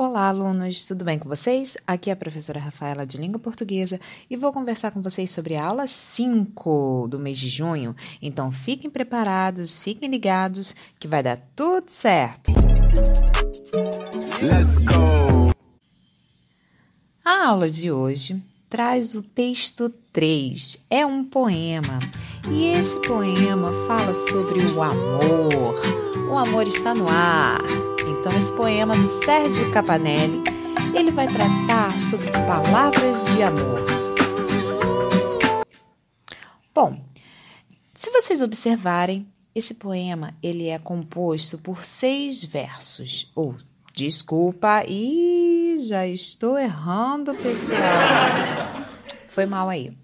Olá, alunos, tudo bem com vocês? Aqui é a professora Rafaela de Língua Portuguesa e vou conversar com vocês sobre a aula 5 do mês de junho. Então fiquem preparados, fiquem ligados que vai dar tudo certo. Let's go! A aula de hoje traz o texto 3. É um poema e esse poema fala sobre o amor. O amor está no ar. Então, esse poema do Sérgio Capanelli, ele vai tratar sobre palavras de amor. Bom, se vocês observarem, esse poema ele é composto por seis versos. Ou, desculpa, e já estou errando, pessoal. Foi mal aí.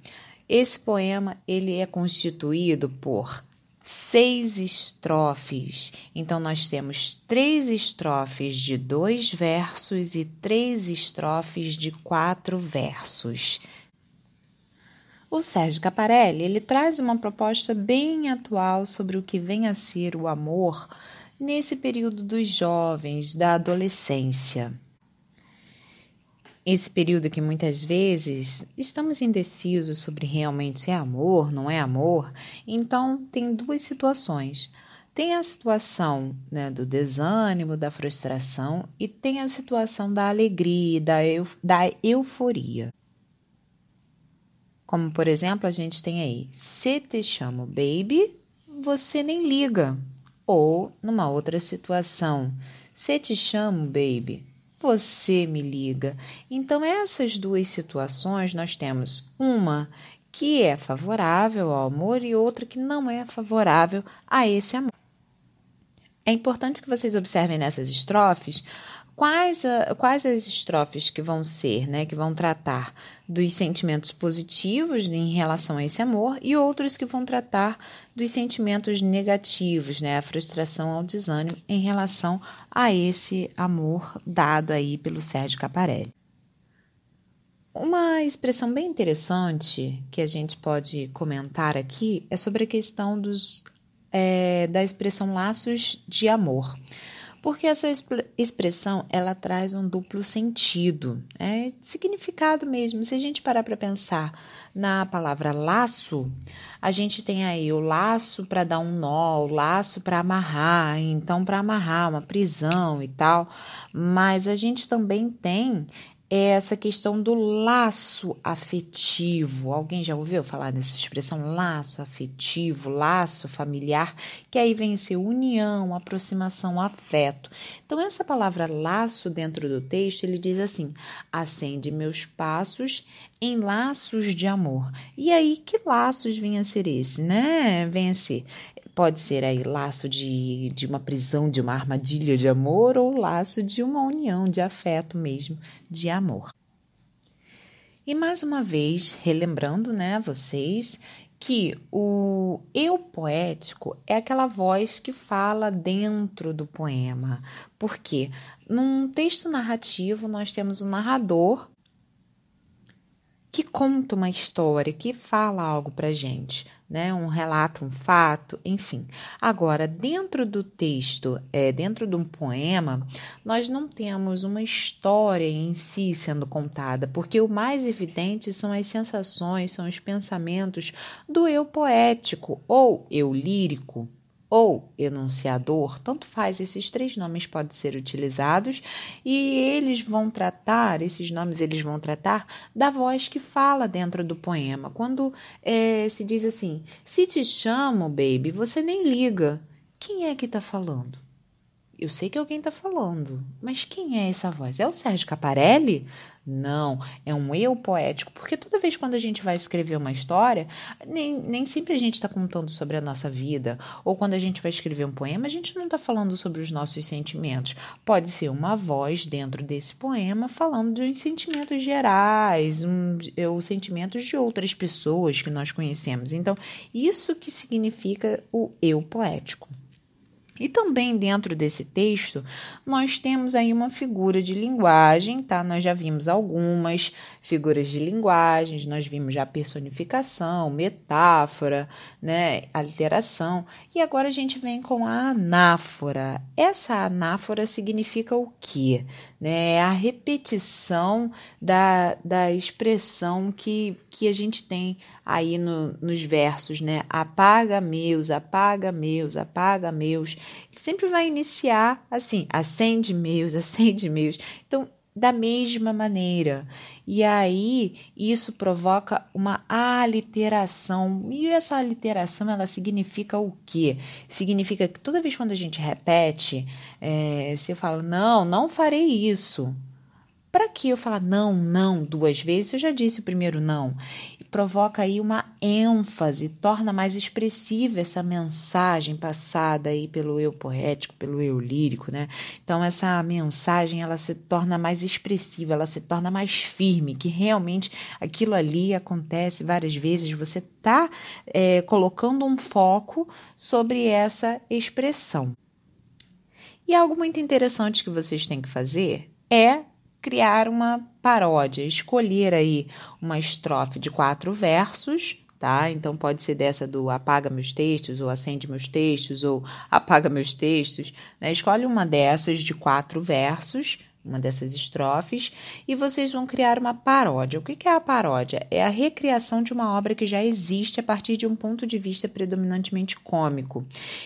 Esse poema ele é constituído por seis estrofes. Então, nós temos três estrofes de dois versos e três estrofes de quatro versos. O Sérgio Caparelli ele traz uma proposta bem atual sobre o que vem a ser o amor nesse período dos jovens, da adolescência. Esse período que muitas vezes estamos indecisos sobre realmente é amor, não é amor, então tem duas situações. Tem a situação né, do desânimo, da frustração, e tem a situação da alegria, da, eu, da euforia. Como, por exemplo, a gente tem aí: se te chamo baby, você nem liga. Ou, numa outra situação, se te chamo baby, você me liga. Então, essas duas situações nós temos uma que é favorável ao amor e outra que não é favorável a esse amor. É importante que vocês observem nessas estrofes Quais, a, quais as estrofes que vão ser, né, que vão tratar dos sentimentos positivos em relação a esse amor e outros que vão tratar dos sentimentos negativos, né, a frustração ao desânimo em relação a esse amor dado aí pelo Sérgio Caparelli. Uma expressão bem interessante que a gente pode comentar aqui é sobre a questão dos, é, da expressão laços de amor porque essa expressão ela traz um duplo sentido, é significado mesmo. Se a gente parar para pensar na palavra laço, a gente tem aí o laço para dar um nó, o laço para amarrar, então para amarrar uma prisão e tal, mas a gente também tem é essa questão do laço afetivo. Alguém já ouviu falar dessa expressão laço afetivo, laço familiar, que aí vem ser união, aproximação, afeto. Então essa palavra laço dentro do texto, ele diz assim: acende meus passos em laços de amor. E aí que laços vem a ser esse, né? Vem a ser Pode ser aí laço de, de uma prisão, de uma armadilha de amor, ou laço de uma união de afeto mesmo, de amor. E mais uma vez, relembrando, né, vocês, que o eu poético é aquela voz que fala dentro do poema. Porque num texto narrativo nós temos um narrador que conta uma história, que fala algo para gente, né? Um relato, um fato, enfim. Agora, dentro do texto, é, dentro de um poema, nós não temos uma história em si sendo contada, porque o mais evidente são as sensações, são os pensamentos do eu poético ou eu lírico ou enunciador, tanto faz, esses três nomes podem ser utilizados e eles vão tratar, esses nomes eles vão tratar da voz que fala dentro do poema. Quando é, se diz assim, se te chamo, baby, você nem liga. Quem é que está falando? Eu sei que alguém está falando, mas quem é essa voz? É o Sérgio Caparelli? Não, é um eu poético, porque toda vez quando a gente vai escrever uma história, nem, nem sempre a gente está contando sobre a nossa vida, ou quando a gente vai escrever um poema, a gente não está falando sobre os nossos sentimentos. Pode ser uma voz dentro desse poema falando de sentimentos gerais, um, os sentimentos de outras pessoas que nós conhecemos. Então, isso que significa o eu poético. E também dentro desse texto, nós temos aí uma figura de linguagem, tá? Nós já vimos algumas figuras de linguagens, nós vimos já personificação, metáfora, né, aliteração, e agora a gente vem com a anáfora. Essa anáfora significa o quê? Né? É a repetição da, da expressão que, que a gente tem aí no, nos versos, né? Apaga meus, apaga meus, apaga meus. Sempre vai iniciar assim, acende meus, acende meus. Então, da mesma maneira. E aí isso provoca uma aliteração. E essa aliteração ela significa o quê? Significa que toda vez quando a gente repete, é, você fala, não, não farei isso. Para que eu falar não, não duas vezes? Eu já disse o primeiro não provoca aí uma ênfase, torna mais expressiva essa mensagem passada aí pelo eu poético, pelo eu lírico, né? Então essa mensagem ela se torna mais expressiva, ela se torna mais firme, que realmente aquilo ali acontece várias vezes. Você está é, colocando um foco sobre essa expressão. E algo muito interessante que vocês têm que fazer é criar uma paródia, escolher aí uma estrofe de quatro versos, tá? Então pode ser dessa do apaga meus textos, ou acende meus textos, ou apaga meus textos, né? Escolhe uma dessas de quatro versos, uma dessas estrofes, e vocês vão criar uma paródia. O que é a paródia? É a recriação de uma obra que já existe a partir de um ponto de vista predominantemente cômico.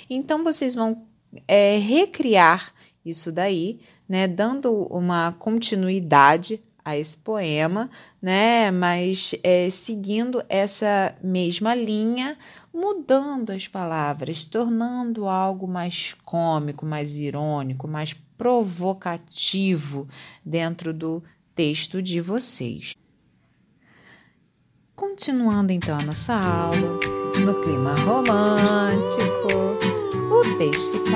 Então vocês vão é, recriar isso daí né, dando uma continuidade a esse poema, né, mas é, seguindo essa mesma linha, mudando as palavras, tornando algo mais cômico, mais irônico, mais provocativo dentro do texto de vocês. Continuando então a nossa aula, no clima romântico, o texto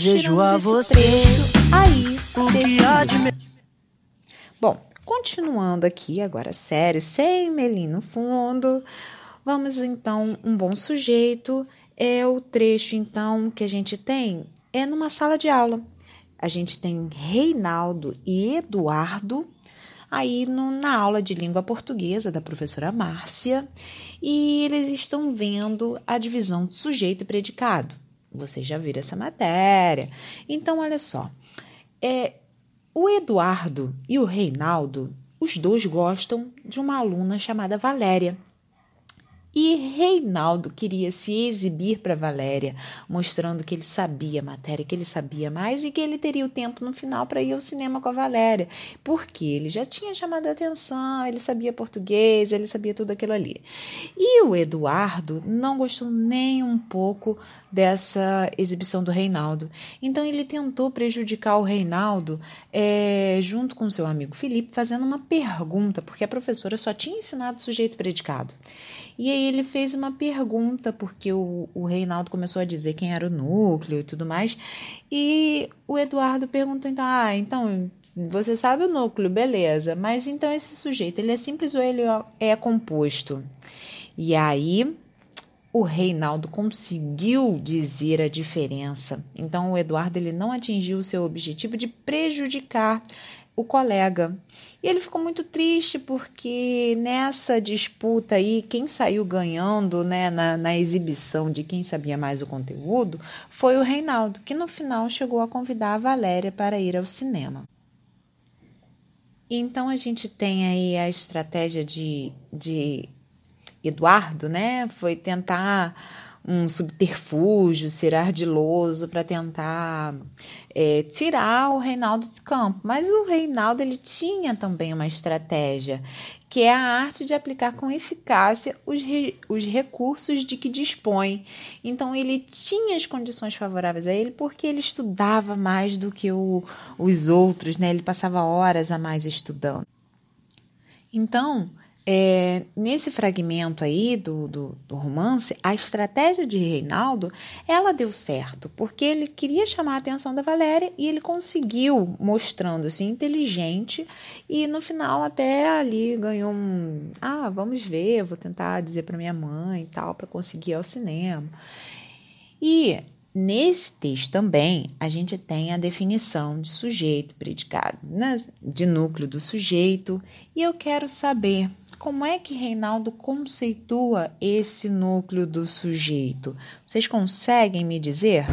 Desejo a você aí desse Bom, continuando aqui, agora sério, sem melim no fundo, vamos então, um bom sujeito é o trecho então que a gente tem é numa sala de aula. A gente tem Reinaldo e Eduardo aí no, na aula de língua portuguesa da professora Márcia e eles estão vendo a divisão de sujeito e predicado. Vocês já viram essa matéria. Então, olha só. É, o Eduardo e o Reinaldo, os dois gostam de uma aluna chamada Valéria. E Reinaldo queria se exibir para Valéria, mostrando que ele sabia a matéria, que ele sabia mais e que ele teria o tempo no final para ir ao cinema com a Valéria, porque ele já tinha chamado a atenção, ele sabia português, ele sabia tudo aquilo ali. E o Eduardo não gostou nem um pouco dessa exibição do Reinaldo, então ele tentou prejudicar o Reinaldo é, junto com seu amigo Felipe, fazendo uma pergunta, porque a professora só tinha ensinado sujeito predicado. E aí ele fez uma pergunta, porque o, o Reinaldo começou a dizer quem era o núcleo e tudo mais. E o Eduardo perguntou, então, ah, então você sabe o núcleo, beleza. Mas então esse sujeito, ele é simples ou ele é composto? E aí o Reinaldo conseguiu dizer a diferença. Então o Eduardo ele não atingiu o seu objetivo de prejudicar o colega. E ele ficou muito triste porque nessa disputa aí, quem saiu ganhando né, na, na exibição de quem sabia mais o conteúdo foi o Reinaldo, que no final chegou a convidar a Valéria para ir ao cinema. Então a gente tem aí a estratégia de, de Eduardo, né? Foi tentar um subterfúgio, ser ardiloso para tentar é, tirar o Reinaldo de campo. Mas o Reinaldo ele tinha também uma estratégia, que é a arte de aplicar com eficácia os, re, os recursos de que dispõe. Então ele tinha as condições favoráveis a ele porque ele estudava mais do que o, os outros, né? Ele passava horas a mais estudando. Então, é, nesse fragmento aí do, do, do, romance, a estratégia de Reinaldo, ela deu certo, porque ele queria chamar a atenção da Valéria e ele conseguiu, mostrando-se inteligente e no final até ali ganhou um, ah, vamos ver, vou tentar dizer para minha mãe e tal, para conseguir ir ao cinema. E Nesse texto também a gente tem a definição de sujeito, predicado, né? de núcleo do sujeito, e eu quero saber como é que Reinaldo conceitua esse núcleo do sujeito. Vocês conseguem me dizer?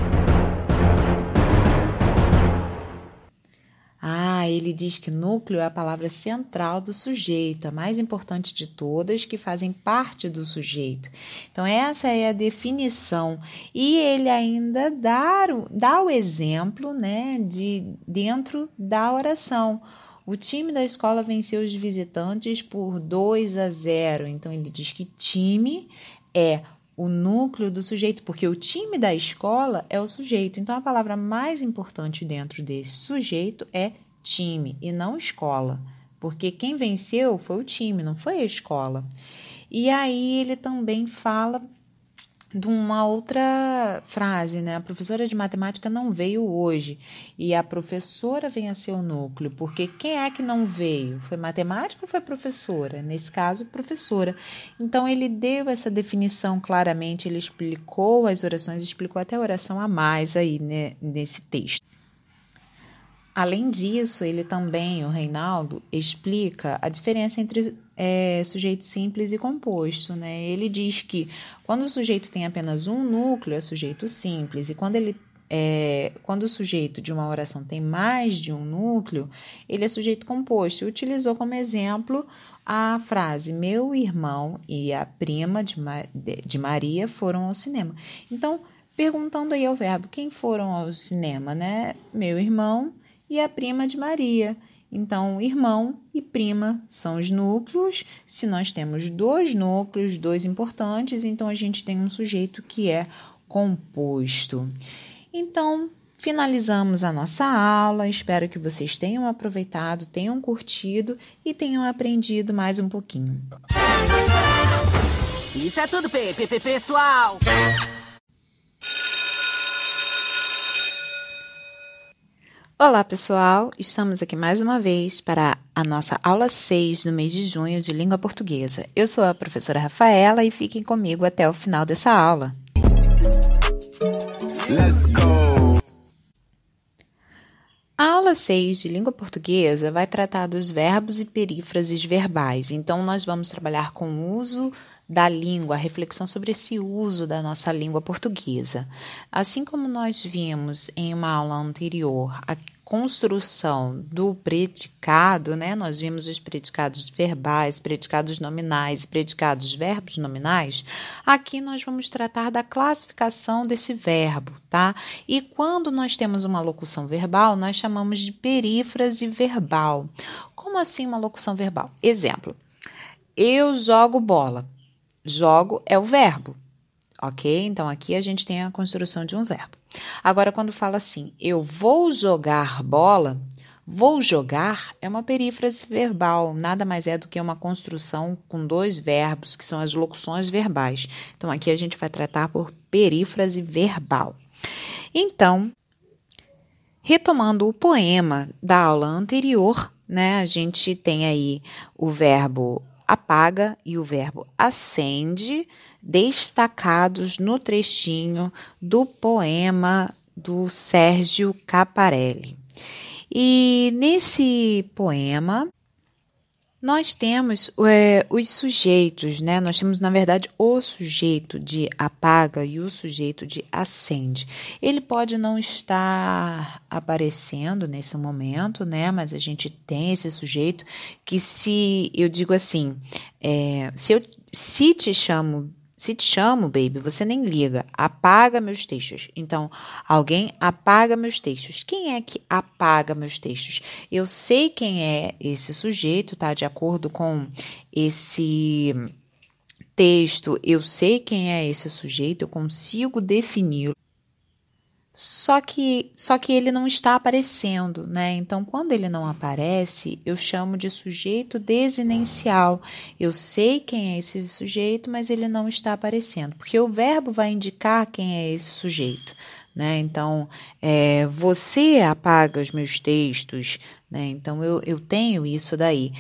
Ah, ele diz que núcleo é a palavra central do sujeito, a mais importante de todas, que fazem parte do sujeito. Então, essa é a definição. E ele ainda dá, dá o exemplo né, de dentro da oração. O time da escola venceu os visitantes por 2 a 0. Então, ele diz que time é o núcleo do sujeito, porque o time da escola é o sujeito. Então, a palavra mais importante dentro desse sujeito é time e não escola, porque quem venceu foi o time, não foi a escola. E aí ele também fala de uma outra frase, né? A professora de matemática não veio hoje e a professora vem a ser o núcleo, porque quem é que não veio? Foi matemática ou foi professora? Nesse caso, professora. Então ele deu essa definição claramente, ele explicou as orações, explicou até a oração a mais aí né, nesse texto. Além disso, ele também, o Reinaldo, explica a diferença entre é, sujeito simples e composto. Né? Ele diz que quando o sujeito tem apenas um núcleo, é sujeito simples, e quando ele é, quando o sujeito de uma oração tem mais de um núcleo, ele é sujeito composto. E utilizou como exemplo a frase: Meu irmão e a prima de, de Maria foram ao cinema. Então, perguntando aí ao verbo: quem foram ao cinema, né? Meu irmão e a prima de Maria. Então, irmão e prima são os núcleos. Se nós temos dois núcleos, dois importantes, então a gente tem um sujeito que é composto. Então, finalizamos a nossa aula. Espero que vocês tenham aproveitado, tenham curtido e tenham aprendido mais um pouquinho. Isso é tudo, pessoal! Olá, pessoal! Estamos aqui mais uma vez para a nossa aula 6 do mês de junho de língua portuguesa. Eu sou a professora Rafaela e fiquem comigo até o final dessa aula. Let's go! A aula 6 de língua portuguesa vai tratar dos verbos e perífrases verbais. Então, nós vamos trabalhar com o uso da língua, a reflexão sobre esse uso da nossa língua portuguesa. Assim como nós vimos em uma aula anterior a construção do predicado, né? Nós vimos os predicados verbais, predicados nominais, predicados verbos nominais. Aqui nós vamos tratar da classificação desse verbo, tá? E quando nós temos uma locução verbal, nós chamamos de perífrase verbal. Como assim uma locução verbal? Exemplo: eu jogo bola. Jogo é o verbo, ok? Então aqui a gente tem a construção de um verbo. Agora, quando fala assim, eu vou jogar bola, vou jogar é uma perífrase verbal, nada mais é do que uma construção com dois verbos, que são as locuções verbais. Então aqui a gente vai tratar por perífrase verbal. Então, retomando o poema da aula anterior, né, a gente tem aí o verbo apaga e o verbo acende, destacados no trechinho do poema do Sérgio Caparelli. E nesse poema, nós temos é, os sujeitos, né? Nós temos, na verdade, o sujeito de apaga e o sujeito de acende. Ele pode não estar aparecendo nesse momento, né? Mas a gente tem esse sujeito que, se eu digo assim, é, se eu se te chamo se te chamo, baby, você nem liga. Apaga meus textos. Então, alguém apaga meus textos. Quem é que apaga meus textos? Eu sei quem é esse sujeito, tá? De acordo com esse texto, eu sei quem é esse sujeito, eu consigo defini-lo. Só que só que ele não está aparecendo, né? Então, quando ele não aparece, eu chamo de sujeito desinencial. Eu sei quem é esse sujeito, mas ele não está aparecendo, porque o verbo vai indicar quem é esse sujeito. Né? Então, é, você apaga os meus textos, né? Então, eu, eu tenho isso daí.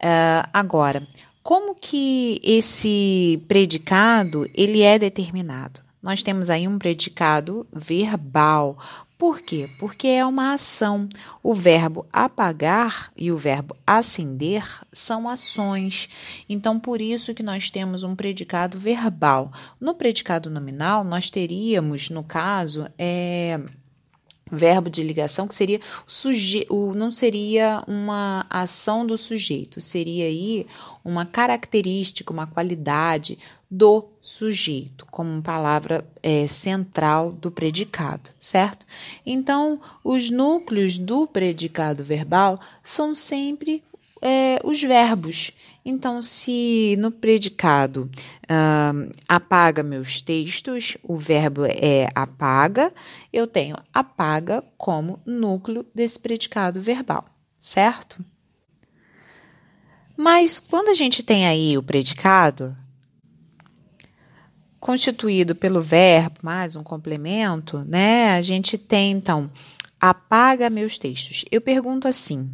Uh, agora, como que esse predicado ele é determinado? Nós temos aí um predicado verbal. Por quê? Porque é uma ação. O verbo apagar e o verbo acender são ações. Então, por isso que nós temos um predicado verbal. No predicado nominal, nós teríamos, no caso, é verbo de ligação que seria o, não seria uma ação do sujeito, seria aí uma característica, uma qualidade do sujeito, como palavra é, central do predicado, certo? Então, os núcleos do predicado verbal são sempre é, os verbos. Então, se no predicado uh, apaga meus textos, o verbo é apaga, eu tenho apaga como núcleo desse predicado verbal, certo? Mas quando a gente tem aí o predicado constituído pelo verbo mais um complemento, né? A gente tem então apaga meus textos. Eu pergunto assim: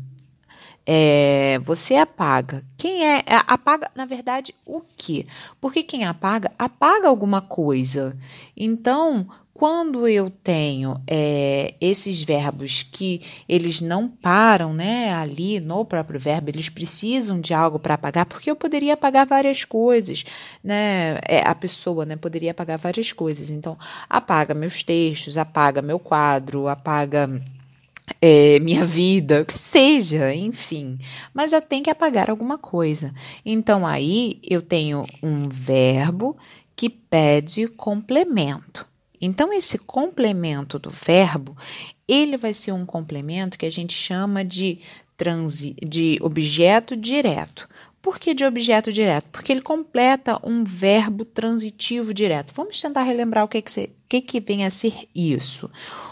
é, você apaga. Quem é, é? Apaga, na verdade, o que? Porque quem apaga, apaga alguma coisa. Então, quando eu tenho é, esses verbos que eles não param, né, ali no próprio verbo, eles precisam de algo para apagar, porque eu poderia apagar várias coisas, né, é, a pessoa, né, poderia apagar várias coisas. Então, apaga meus textos, apaga meu quadro, apaga é, minha vida, que seja, enfim. Mas eu tenho que apagar alguma coisa. Então aí eu tenho um verbo que pede complemento. Então esse complemento do verbo, ele vai ser um complemento que a gente chama de transi de objeto direto. Por que de objeto direto? Porque ele completa um verbo transitivo direto. Vamos tentar relembrar o que, que, que, que vem a ser isso.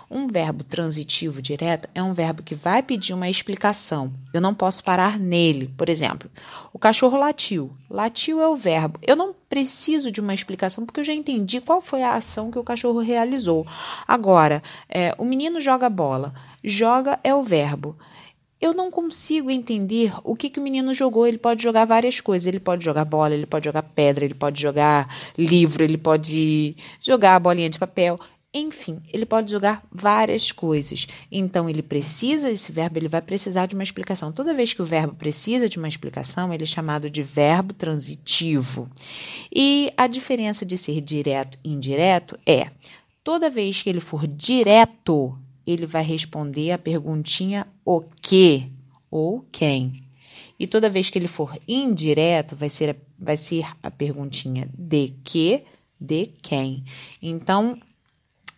Um verbo transitivo direto é um verbo que vai pedir uma explicação. Eu não posso parar nele. Por exemplo, o cachorro latiu. Latiu é o verbo. Eu não preciso de uma explicação porque eu já entendi qual foi a ação que o cachorro realizou. Agora, é, o menino joga bola. Joga é o verbo eu não consigo entender o que, que o menino jogou. Ele pode jogar várias coisas. Ele pode jogar bola, ele pode jogar pedra, ele pode jogar livro, ele pode jogar bolinha de papel. Enfim, ele pode jogar várias coisas. Então, ele precisa, esse verbo, ele vai precisar de uma explicação. Toda vez que o verbo precisa de uma explicação, ele é chamado de verbo transitivo. E a diferença de ser direto e indireto é: toda vez que ele for direto, ele vai responder a perguntinha o que ou quem. E toda vez que ele for indireto, vai ser, vai ser a perguntinha de que, de quem. Então,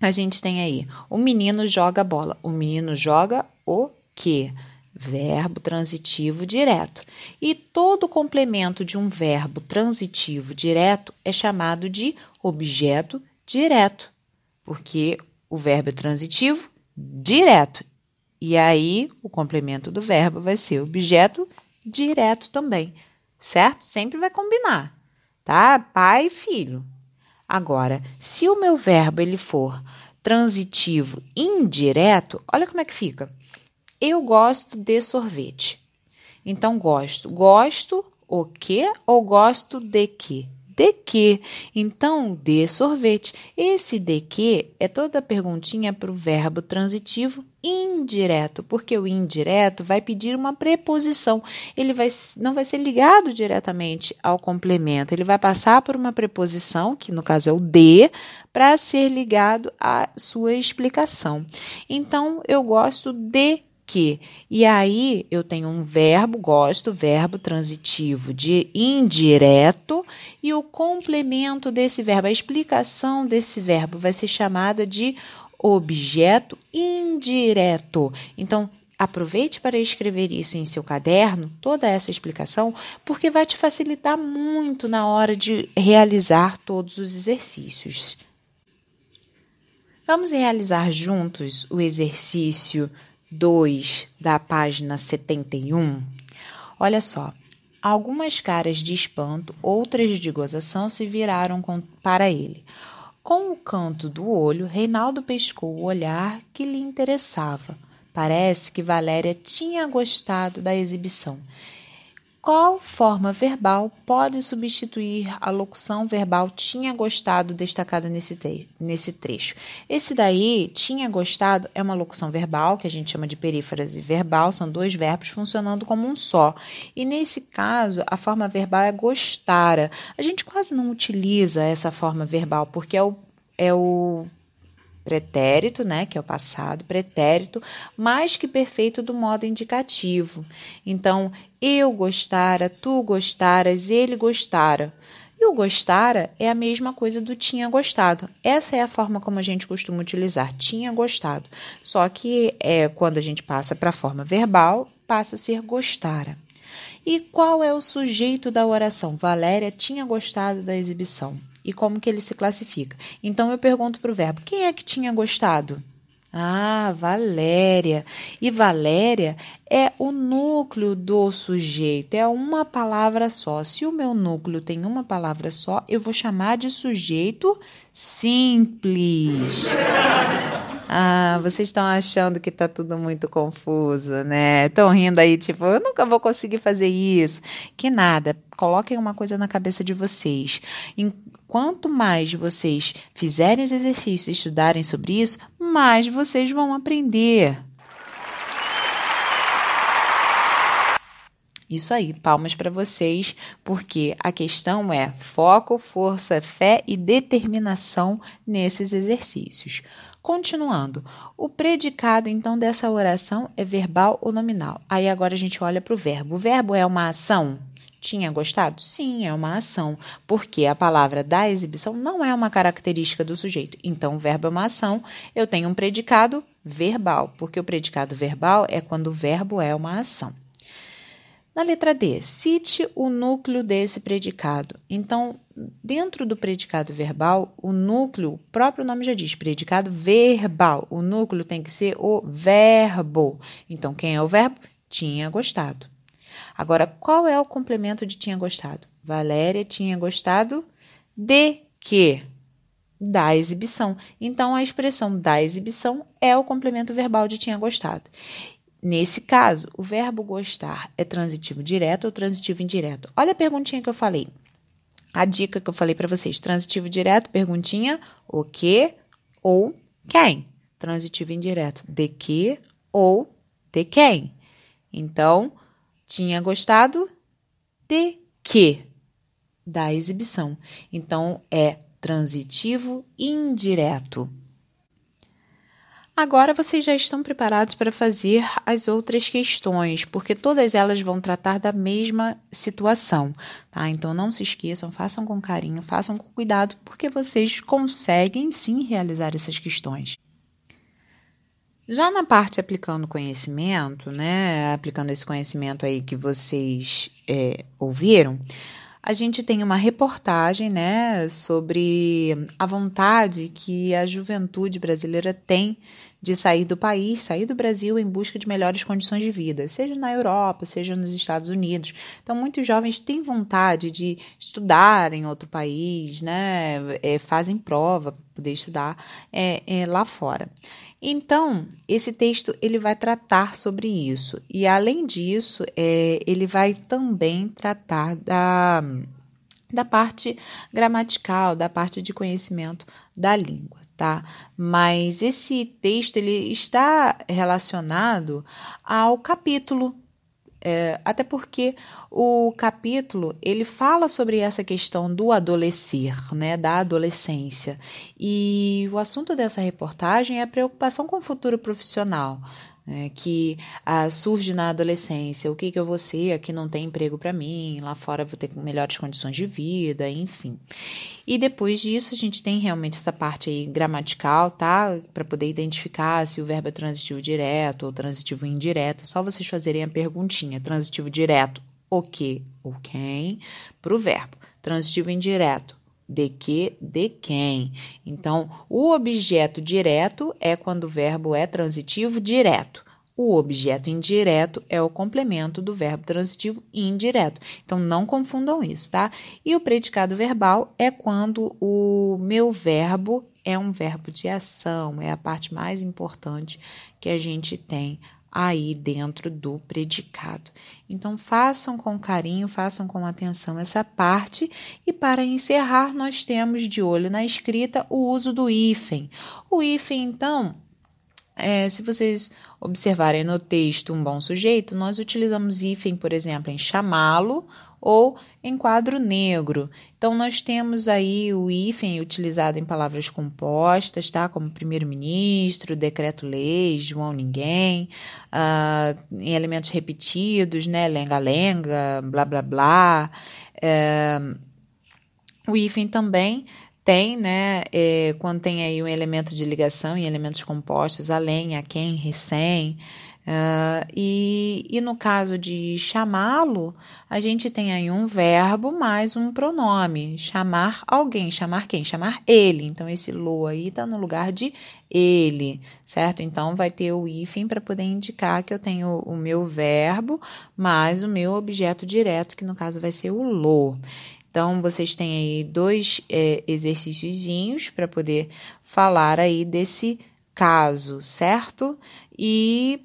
a gente tem aí: o menino joga bola. O menino joga o que? Verbo transitivo direto. E todo complemento de um verbo transitivo direto é chamado de objeto direto, porque o verbo é transitivo direto. E aí, o complemento do verbo vai ser objeto direto também, certo? Sempre vai combinar, tá? Pai e filho. Agora, se o meu verbo ele for transitivo indireto, olha como é que fica. Eu gosto de sorvete. Então, gosto. Gosto o quê ou gosto de quê? De que. Então, de sorvete. Esse de que é toda a perguntinha para o verbo transitivo indireto, porque o indireto vai pedir uma preposição. Ele vai, não vai ser ligado diretamente ao complemento, ele vai passar por uma preposição, que no caso é o de, para ser ligado à sua explicação. Então, eu gosto de que. E aí eu tenho um verbo, gosto, verbo transitivo de indireto, e o complemento desse verbo, a explicação desse verbo vai ser chamada de objeto indireto. Então, aproveite para escrever isso em seu caderno, toda essa explicação, porque vai te facilitar muito na hora de realizar todos os exercícios. Vamos realizar juntos o exercício 2 da página 71? Olha só. Algumas caras de espanto, outras de gozação se viraram com, para ele. Com o canto do olho, Reinaldo pescou o olhar que lhe interessava. Parece que Valéria tinha gostado da exibição qual forma verbal pode substituir a locução verbal tinha gostado destacada nesse, nesse trecho? Esse daí, tinha gostado, é uma locução verbal, que a gente chama de perífrase verbal, são dois verbos funcionando como um só. E nesse caso, a forma verbal é gostara. A gente quase não utiliza essa forma verbal, porque é o, é o pretérito, né, que é o passado, pretérito, mais que perfeito do modo indicativo. Então, eu gostara, tu gostaras, ele gostara. E o gostara é a mesma coisa do tinha gostado. Essa é a forma como a gente costuma utilizar, tinha gostado. Só que é quando a gente passa para a forma verbal, passa a ser gostara. E qual é o sujeito da oração? Valéria tinha gostado da exibição e como que ele se classifica. Então eu pergunto para o verbo: quem é que tinha gostado? Ah, Valéria. E Valéria é o núcleo do sujeito, é uma palavra só. Se o meu núcleo tem uma palavra só, eu vou chamar de sujeito simples. Ah, vocês estão achando que está tudo muito confuso, né? Estão rindo aí, tipo, eu nunca vou conseguir fazer isso. Que nada, coloquem uma coisa na cabeça de vocês. Quanto mais vocês fizerem os exercícios e estudarem sobre isso, mais vocês vão aprender. Isso aí, palmas para vocês, porque a questão é foco, força, fé e determinação nesses exercícios. Continuando, o predicado então dessa oração é verbal ou nominal. Aí agora a gente olha para o verbo. O verbo é uma ação? Tinha gostado? Sim, é uma ação, porque a palavra da exibição não é uma característica do sujeito. Então, o verbo é uma ação, eu tenho um predicado verbal, porque o predicado verbal é quando o verbo é uma ação. Na letra D, cite o núcleo desse predicado. Então, dentro do predicado verbal, o núcleo, o próprio nome já diz, predicado verbal. O núcleo tem que ser o verbo. Então, quem é o verbo? Tinha gostado. Agora, qual é o complemento de tinha gostado? Valéria tinha gostado de quê? Da exibição. Então, a expressão da exibição é o complemento verbal de tinha gostado. Nesse caso, o verbo gostar é transitivo direto ou transitivo indireto? Olha a perguntinha que eu falei. A dica que eu falei para vocês: transitivo direto, perguntinha, o que ou quem? Transitivo indireto, de que ou de quem? Então, tinha gostado de que? Da exibição. Então, é transitivo indireto. Agora vocês já estão preparados para fazer as outras questões, porque todas elas vão tratar da mesma situação, tá? Então não se esqueçam, façam com carinho, façam com cuidado, porque vocês conseguem sim realizar essas questões. Já na parte aplicando conhecimento, né? Aplicando esse conhecimento aí que vocês é, ouviram, a gente tem uma reportagem né, sobre a vontade que a juventude brasileira tem de sair do país, sair do Brasil em busca de melhores condições de vida, seja na Europa, seja nos Estados Unidos. Então, muitos jovens têm vontade de estudar em outro país, né? É, fazem prova para poder estudar é, é, lá fora. Então, esse texto ele vai tratar sobre isso. E, além disso, é, ele vai também tratar da, da parte gramatical, da parte de conhecimento da língua tá? Mas esse texto ele está relacionado ao capítulo, é, até porque o capítulo ele fala sobre essa questão do adolescer, né, da adolescência. E o assunto dessa reportagem é a preocupação com o futuro profissional né, que ah, surge na adolescência, o que, que eu vou ser, aqui não tem emprego para mim, lá fora vou ter melhores condições de vida, enfim. E depois disso a gente tem realmente essa parte aí gramatical, tá? Para poder identificar se o verbo é transitivo direto ou transitivo indireto, só vocês fazerem a perguntinha, transitivo direto, o que ou quem, para o verbo. Transitivo indireto, De que? De quem. Então, o objeto direto é quando o verbo é transitivo direto. O objeto indireto é o complemento do verbo transitivo indireto. Então, não confundam isso, tá? E o predicado verbal é quando o meu verbo é um verbo de ação, é a parte mais importante que a gente tem aí dentro do predicado. Então, façam com carinho, façam com atenção essa parte. E para encerrar, nós temos de olho na escrita o uso do hífen. O hífen, então, é, se vocês observarem no texto um bom sujeito, nós utilizamos hífen, por exemplo, em chamá-lo ou em quadro negro. Então, nós temos aí o hífen utilizado em palavras compostas, tá? Como primeiro-ministro, decreto-lei, João Ninguém, uh, em elementos repetidos, né? Lenga-lenga, blá, blá, blá. Uh, o hífen também tem, né, é, quando tem aí um elemento de ligação em elementos compostos, além, a quem, recém, uh, e, e no caso de chamá-lo, a gente tem aí um verbo mais um pronome, chamar alguém, chamar quem? Chamar ele, então esse lo aí está no lugar de ele, certo? Então vai ter o hífen para poder indicar que eu tenho o meu verbo mais o meu objeto direto, que no caso vai ser o lo. Então, vocês têm aí dois é, exercíciozinhos para poder falar aí desse caso, certo? E,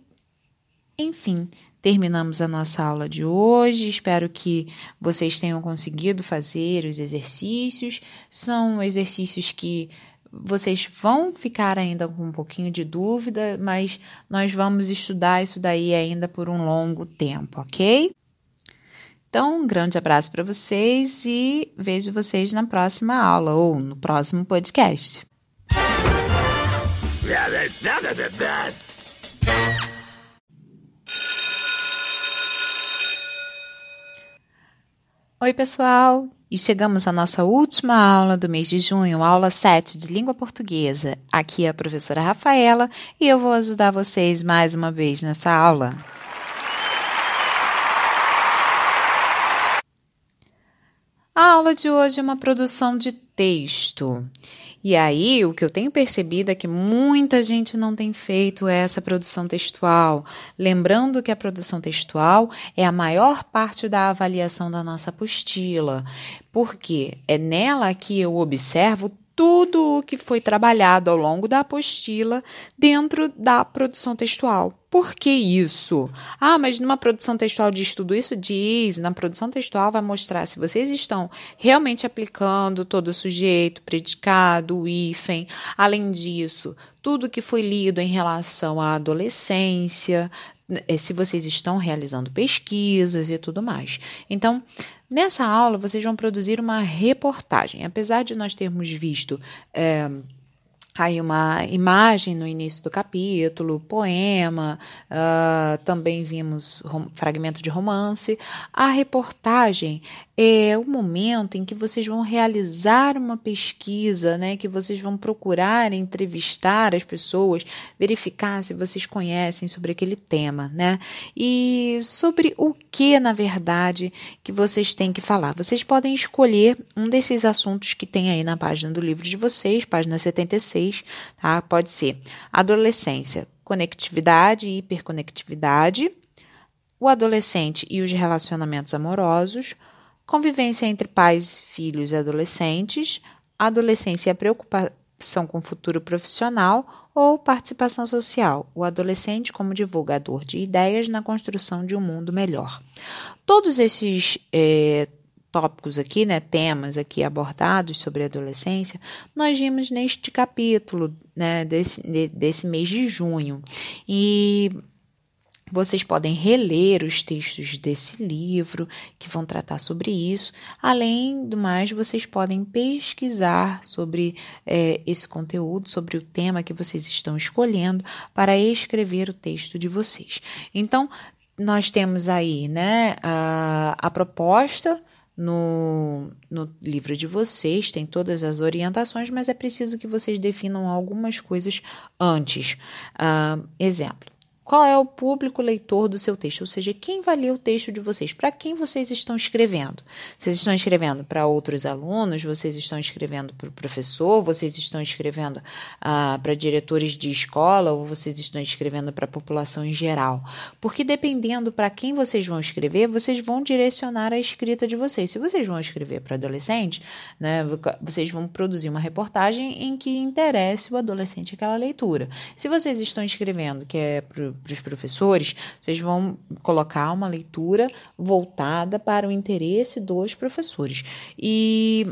enfim, terminamos a nossa aula de hoje. Espero que vocês tenham conseguido fazer os exercícios. São exercícios que vocês vão ficar ainda com um pouquinho de dúvida, mas nós vamos estudar isso daí ainda por um longo tempo, ok? Então, um grande abraço para vocês e vejo vocês na próxima aula ou no próximo podcast. Oi, pessoal! E chegamos à nossa última aula do mês de junho, aula 7 de língua portuguesa. Aqui é a professora Rafaela e eu vou ajudar vocês mais uma vez nessa aula. A aula de hoje é uma produção de texto. E aí, o que eu tenho percebido é que muita gente não tem feito essa produção textual. Lembrando que a produção textual é a maior parte da avaliação da nossa apostila, porque é nela que eu observo tudo o que foi trabalhado ao longo da apostila dentro da produção textual. Por que isso? Ah, mas numa produção textual diz tudo isso? Diz. Na produção textual vai mostrar se vocês estão realmente aplicando todo o sujeito, predicado, o hífen. Além disso, tudo que foi lido em relação à adolescência, eh, se vocês estão realizando pesquisas e tudo mais. Então, Nessa aula, vocês vão produzir uma reportagem. Apesar de nós termos visto. É, aí uma imagem no início do capítulo, poema, uh, também vimos fragmento de romance. A reportagem é o momento em que vocês vão realizar uma pesquisa, né? Que vocês vão procurar entrevistar as pessoas, verificar se vocês conhecem sobre aquele tema, né? E sobre o que, na verdade, que vocês têm que falar. Vocês podem escolher um desses assuntos que tem aí na página do livro de vocês, página 76, tá? Pode ser adolescência, conectividade e hiperconectividade, o adolescente e os relacionamentos amorosos convivência entre pais, filhos e adolescentes, adolescência e a preocupação com o futuro profissional ou participação social, o adolescente como divulgador de ideias na construção de um mundo melhor. Todos esses é, tópicos aqui, né, temas aqui abordados sobre adolescência, nós vimos neste capítulo né, desse, desse mês de junho. E vocês podem reler os textos desse livro que vão tratar sobre isso. Além do mais, vocês podem pesquisar sobre é, esse conteúdo, sobre o tema que vocês estão escolhendo para escrever o texto de vocês. Então, nós temos aí né, a, a proposta. No, no livro de vocês tem todas as orientações, mas é preciso que vocês definam algumas coisas antes. Uh, exemplo: qual é o público leitor do seu texto, ou seja, quem vai ler o texto de vocês, para quem vocês estão escrevendo. Vocês estão escrevendo para outros alunos, vocês estão escrevendo para o professor, vocês estão escrevendo ah, para diretores de escola ou vocês estão escrevendo para a população em geral. Porque dependendo para quem vocês vão escrever, vocês vão direcionar a escrita de vocês. Se vocês vão escrever para adolescente, né, vocês vão produzir uma reportagem em que interesse o adolescente aquela leitura. Se vocês estão escrevendo que é para para os professores, vocês vão colocar uma leitura voltada para o interesse dos professores. E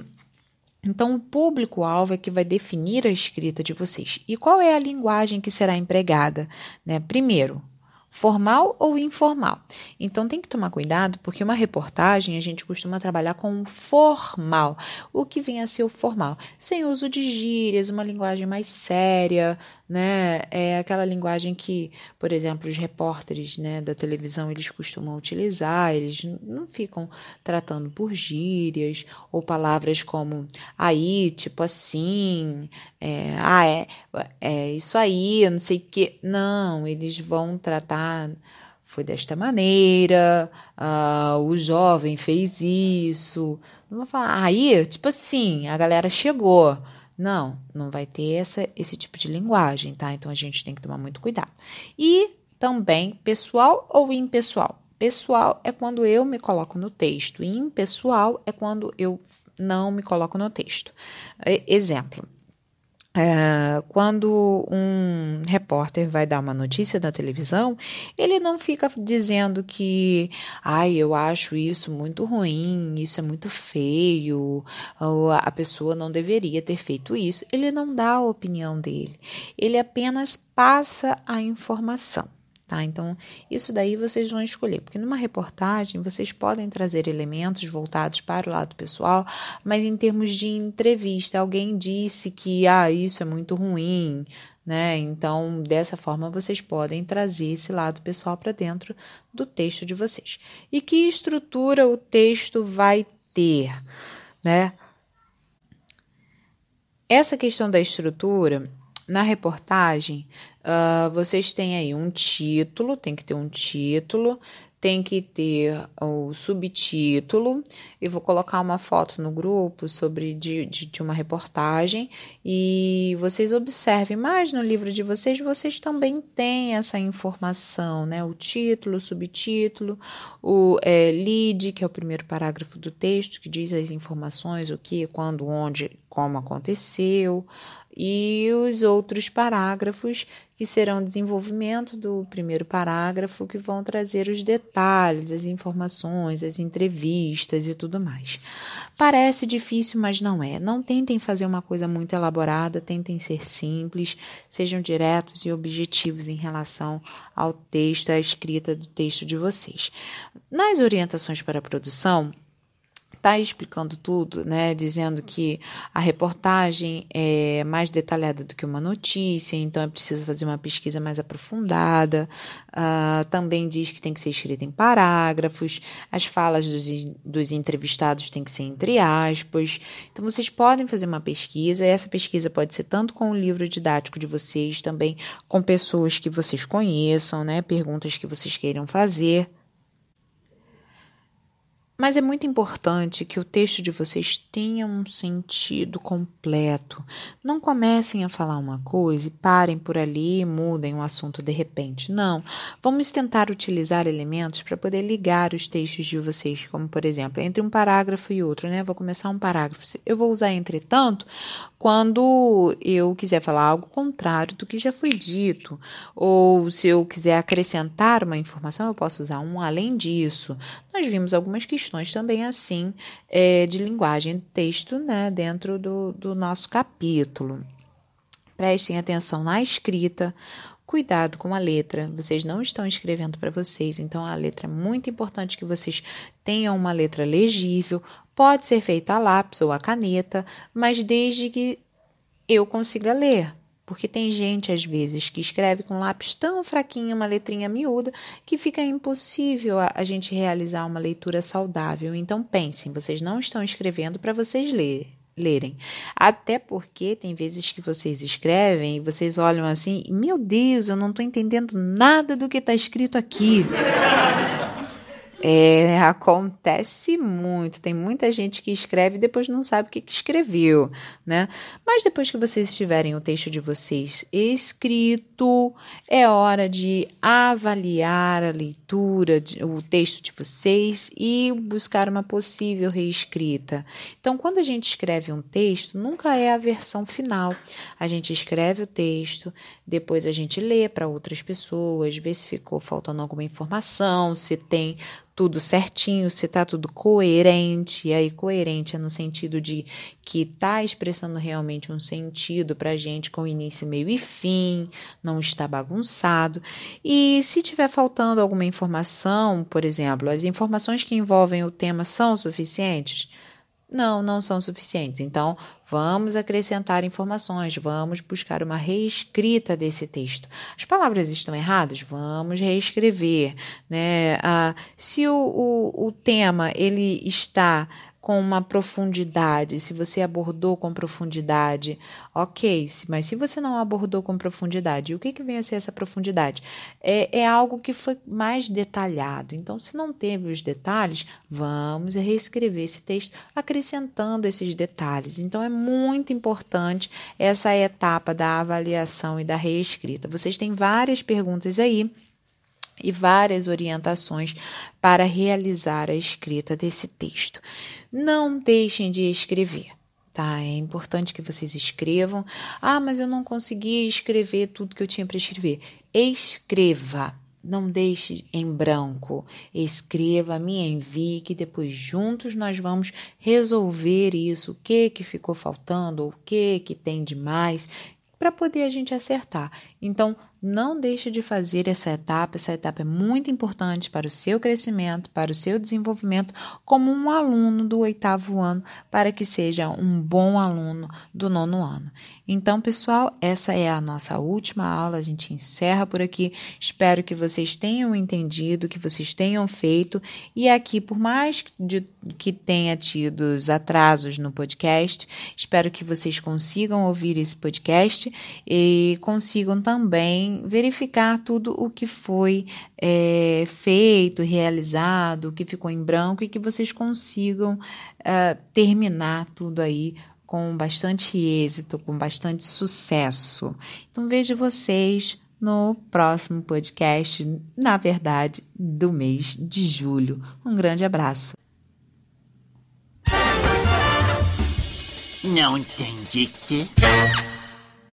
então, o público-alvo é que vai definir a escrita de vocês. E qual é a linguagem que será empregada? Né? Primeiro, formal ou informal. Então tem que tomar cuidado, porque uma reportagem a gente costuma trabalhar com formal. O que vem a ser o formal? Sem uso de gírias, uma linguagem mais séria, né? É aquela linguagem que, por exemplo, os repórteres, né, da televisão, eles costumam utilizar, eles não ficam tratando por gírias ou palavras como aí, tipo assim, é, ah, é, é isso aí, não sei o que. Não, eles vão tratar foi desta maneira, uh, o jovem fez isso. Não vou falar, aí, tipo assim, a galera chegou. Não, não vai ter essa, esse tipo de linguagem, tá? Então a gente tem que tomar muito cuidado. E também pessoal ou impessoal. Pessoal é quando eu me coloco no texto, e impessoal é quando eu não me coloco no texto. Exemplo: é, quando um repórter vai dar uma notícia da televisão, ele não fica dizendo que, ai, eu acho isso muito ruim, isso é muito feio, a pessoa não deveria ter feito isso. Ele não dá a opinião dele, ele apenas passa a informação. Tá? Então, isso daí vocês vão escolher, porque numa reportagem vocês podem trazer elementos voltados para o lado pessoal, mas em termos de entrevista, alguém disse que ah, isso é muito ruim, né? Então, dessa forma vocês podem trazer esse lado pessoal para dentro do texto de vocês. E que estrutura o texto vai ter, né? Essa questão da estrutura na reportagem, uh, vocês têm aí um título, tem que ter um título, tem que ter o subtítulo. Eu vou colocar uma foto no grupo sobre de, de, de, uma reportagem e vocês observem, mas no livro de vocês, vocês também têm essa informação, né? O título, o subtítulo, o é, lead, que é o primeiro parágrafo do texto, que diz as informações, o que, quando, onde, como aconteceu e os outros parágrafos que serão desenvolvimento do primeiro parágrafo, que vão trazer os detalhes, as informações, as entrevistas e tudo mais. Parece difícil, mas não é. Não tentem fazer uma coisa muito elaborada, tentem ser simples, sejam diretos e objetivos em relação ao texto, à escrita do texto de vocês. Nas orientações para a produção, está explicando tudo, né? Dizendo que a reportagem é mais detalhada do que uma notícia, então é preciso fazer uma pesquisa mais aprofundada. Uh, também diz que tem que ser escrita em parágrafos, as falas dos, dos entrevistados têm que ser entre aspas. Então vocês podem fazer uma pesquisa, essa pesquisa pode ser tanto com o livro didático de vocês, também com pessoas que vocês conheçam, né? Perguntas que vocês queiram fazer. Mas é muito importante que o texto de vocês tenha um sentido completo. Não comecem a falar uma coisa e parem por ali e mudem o assunto de repente. Não. Vamos tentar utilizar elementos para poder ligar os textos de vocês, como por exemplo, entre um parágrafo e outro, né? Vou começar um parágrafo. Eu vou usar entretanto quando eu quiser falar algo contrário do que já foi dito, ou se eu quiser acrescentar uma informação, eu posso usar um além disso. Nós vimos algumas questões também assim é, de linguagem de texto né, dentro do, do nosso capítulo. Prestem atenção na escrita, cuidado com a letra. Vocês não estão escrevendo para vocês, então a letra é muito importante que vocês tenham uma letra legível. Pode ser feita a lápis ou a caneta, mas desde que eu consiga ler. Porque tem gente, às vezes, que escreve com lápis tão fraquinho, uma letrinha miúda, que fica impossível a, a gente realizar uma leitura saudável. Então, pensem, vocês não estão escrevendo para vocês ler, lerem. Até porque tem vezes que vocês escrevem e vocês olham assim, meu Deus, eu não estou entendendo nada do que está escrito aqui. É, acontece muito. Tem muita gente que escreve e depois não sabe o que, que escreveu, né? Mas depois que vocês tiverem o texto de vocês escrito, é hora de avaliar a leitura, o texto de vocês e buscar uma possível reescrita. Então, quando a gente escreve um texto, nunca é a versão final. A gente escreve o texto, depois a gente lê para outras pessoas, vê se ficou faltando alguma informação, se tem tudo certinho, se está tudo coerente, e aí coerente é no sentido de que está expressando realmente um sentido para a gente com início, meio e fim, não está bagunçado. E se tiver faltando alguma informação, por exemplo, as informações que envolvem o tema são suficientes? Não, não são suficientes. Então, vamos acrescentar informações, vamos buscar uma reescrita desse texto. As palavras estão erradas? Vamos reescrever. Né? Ah, se o, o, o tema ele está com uma profundidade, se você abordou com profundidade, ok, mas se você não abordou com profundidade, o que, que vem a ser essa profundidade? É, é algo que foi mais detalhado. Então, se não teve os detalhes, vamos reescrever esse texto acrescentando esses detalhes. Então, é muito importante essa etapa da avaliação e da reescrita. Vocês têm várias perguntas aí e várias orientações para realizar a escrita desse texto. Não deixem de escrever. Tá, é importante que vocês escrevam. Ah, mas eu não consegui escrever tudo que eu tinha para escrever. Escreva. Não deixe em branco. Escreva, me envie, que depois juntos nós vamos resolver isso. O que que ficou faltando, o que que tem de mais, para poder a gente acertar. Então, não deixe de fazer essa etapa. Essa etapa é muito importante para o seu crescimento, para o seu desenvolvimento como um aluno do oitavo ano, para que seja um bom aluno do nono ano. Então, pessoal, essa é a nossa última aula. A gente encerra por aqui. Espero que vocês tenham entendido, que vocês tenham feito. E aqui, por mais de, que tenha tido atrasos no podcast, espero que vocês consigam ouvir esse podcast e consigam verificar tudo o que foi é, feito, realizado, o que ficou em branco e que vocês consigam é, terminar tudo aí com bastante êxito, com bastante sucesso. Então vejo vocês no próximo podcast, na verdade, do mês de julho. Um grande abraço. Não entendi que.